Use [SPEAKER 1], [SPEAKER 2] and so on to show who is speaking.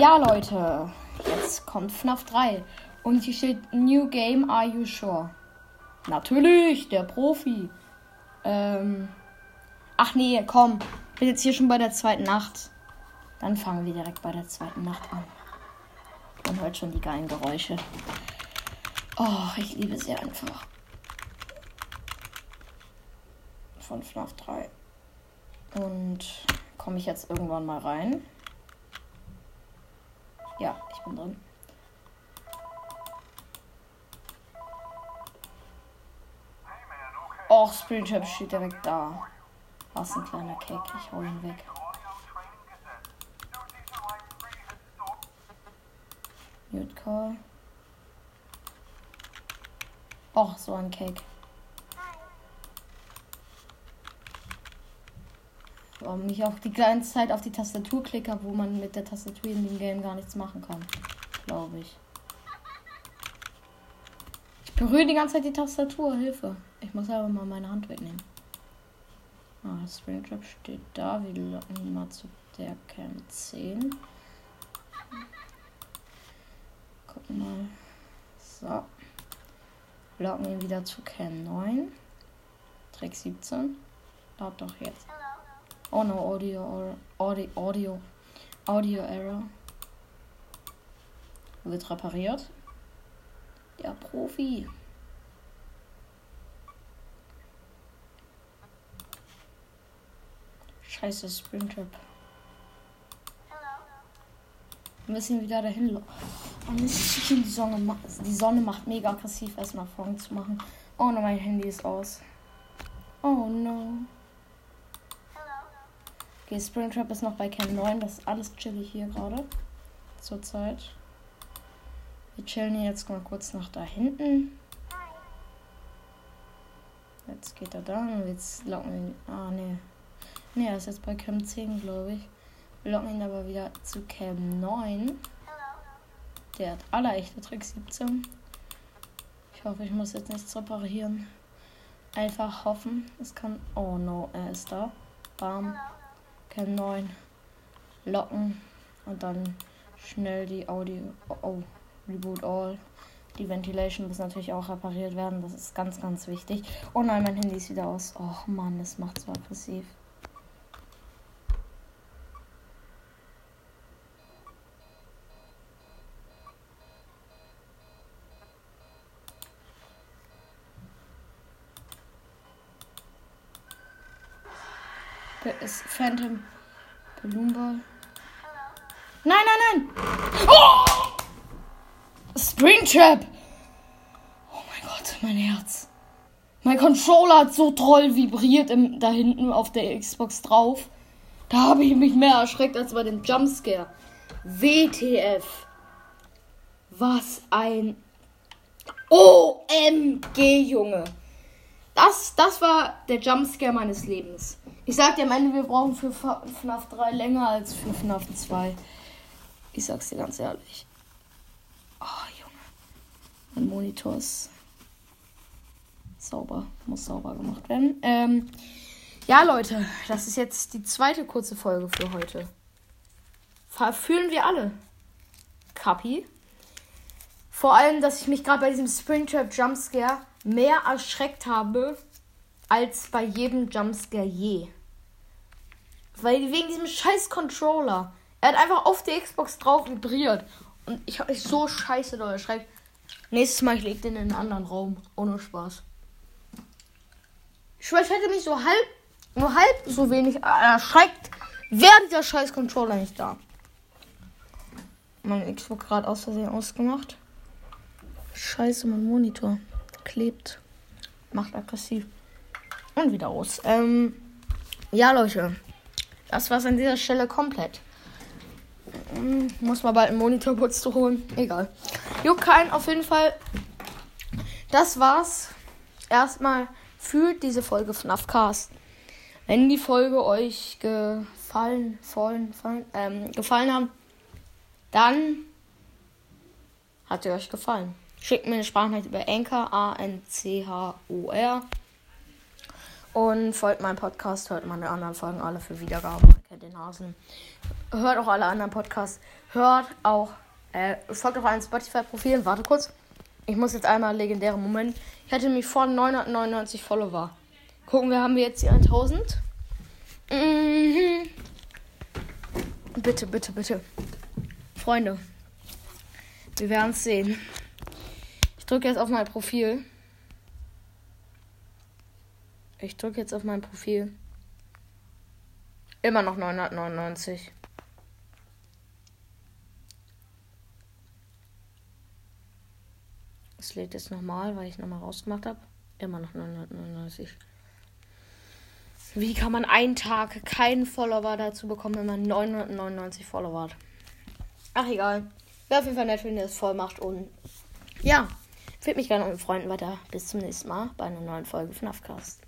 [SPEAKER 1] Ja, Leute, jetzt kommt FNAF 3. Und hier steht New Game, are you sure? Natürlich, der Profi. Ähm. Ach nee, komm. Bin jetzt hier schon bei der zweiten Nacht. Dann fangen wir direkt bei der zweiten Nacht an. Man hört schon die geilen Geräusche. Oh, ich liebe sie einfach. Von FNAF 3. Und komme ich jetzt irgendwann mal rein? Ja, ich bin drin. Och, Springtrap steht direkt da. Was ein kleiner Cake. Ich hau ihn weg. Mute Call. Och, so ein Cake. Warum ich auch die ganze Zeit auf die Tastatur klicke, wo man mit der Tastatur in dem Game gar nichts machen kann. Glaube ich. Ich berühre die ganze Zeit die Tastatur. Hilfe. Ich muss aber mal meine Hand wegnehmen. Ah, Springtrap steht da. Wir locken ihn mal zu der Cam 10. Gucken mal. So. Locken ihn wieder zu Cam 9. Trick 17. Lad doch jetzt. Oh no, Audio, Audio, Audio, Audio Error. Wird repariert. Der Profi. Scheiße, Springtrap. Wir müssen wieder dahin. Oh, die Sonne, die Sonne macht mega aggressiv, erst nach vorne zu machen. Oh no, mein Handy ist aus. Oh no. Okay, Springtrap ist noch bei Cam 9. Das ist alles chillig hier gerade. Zurzeit. Wir chillen hier jetzt mal kurz nach da hinten. Jetzt geht er da und jetzt locken wir ihn. Ah, nee. Nee, er ist jetzt bei Cam 10, glaube ich. Wir locken ihn aber wieder zu Cam 9. Der hat alle echte Trick 17. Ich hoffe, ich muss jetzt nichts reparieren. Einfach hoffen. Es kann. Oh no, er ist da. Bam. Cam 9. Locken. Und dann schnell die Audio. Oh, oh. Reboot All. Die Ventilation muss natürlich auch repariert werden. Das ist ganz, ganz wichtig. Oh nein, mein Handy ist wieder aus. Oh Mann, das macht so aggressiv. Ist Phantom Balloon Ball. Nein, nein, nein! Oh! Springtrap! Oh mein Gott, mein Herz. Mein Controller hat so toll vibriert im, da hinten auf der Xbox drauf. Da habe ich mich mehr erschreckt als bei dem Jumpscare. WTF. Was ein OMG, Junge. Das, das war der Jumpscare meines Lebens. Ich sag dir am Ende, wir brauchen für FNAF 3 länger als für FNAF 2. Ich sag's dir ganz ehrlich. Oh, Junge. Mein Monitor ist sauber. Muss sauber gemacht werden. Ähm, ja, Leute, das ist jetzt die zweite kurze Folge für heute. Fühlen wir alle. Kapi. Vor allem, dass ich mich gerade bei diesem Springtrap Jumpscare mehr erschreckt habe als bei jedem Jumpscare je. Weil wegen diesem scheiß Controller. Er hat einfach auf die Xbox drauf vibriert. Und ich habe so scheiße da erschreckt. Nächstes Mal, ich leg den in einen anderen Raum. Ohne Spaß. Ich schwör, ich hätte mich so halb, nur halb so wenig erschreckt. Wäre dieser scheiß Controller nicht da. Mein Xbox gerade aus Versehen ausgemacht. Scheiße, mein Monitor klebt. Macht aggressiv. Und wieder aus. Ähm, ja, Leute. Das war's an dieser Stelle komplett. Hm, muss mal bald einen Monitor kurz zu holen. Egal. Juckt keinen, auf jeden Fall. Das war's. Erstmal für diese Folge von Afcast. Wenn die Folge euch gefallen, fallen, fallen, ähm, gefallen haben, dann hat sie euch gefallen. Schickt mir eine Sprachnachricht über Anchor, A-N-C-H-O-R. Und folgt meinem Podcast, hört meine anderen Folgen alle für Wiedergaben. kennt den Hasen. Hört auch alle anderen Podcasts. Hört auch, äh, folgt auch allen Spotify-Profilen. Warte kurz. Ich muss jetzt einmal legendären Moment. Ich hatte mich vor 999 Follower. Gucken wir, haben wir jetzt die 1000? Mhm. Bitte, bitte, bitte. Freunde. Wir werden es sehen. Ich drücke jetzt auf mein Profil. Ich drücke jetzt auf mein Profil. Immer noch 999. Es lädt jetzt nochmal, weil ich nochmal rausgemacht habe. Immer noch 999. Wie kann man einen Tag keinen Follower dazu bekommen, wenn man 999 Follower hat? Ach, egal. Wäre auf jeden Fall nett, wenn ihr das voll macht. Und ja, empfehlt mich gerne mit Freunden weiter. Bis zum nächsten Mal bei einer neuen Folge von Afcast.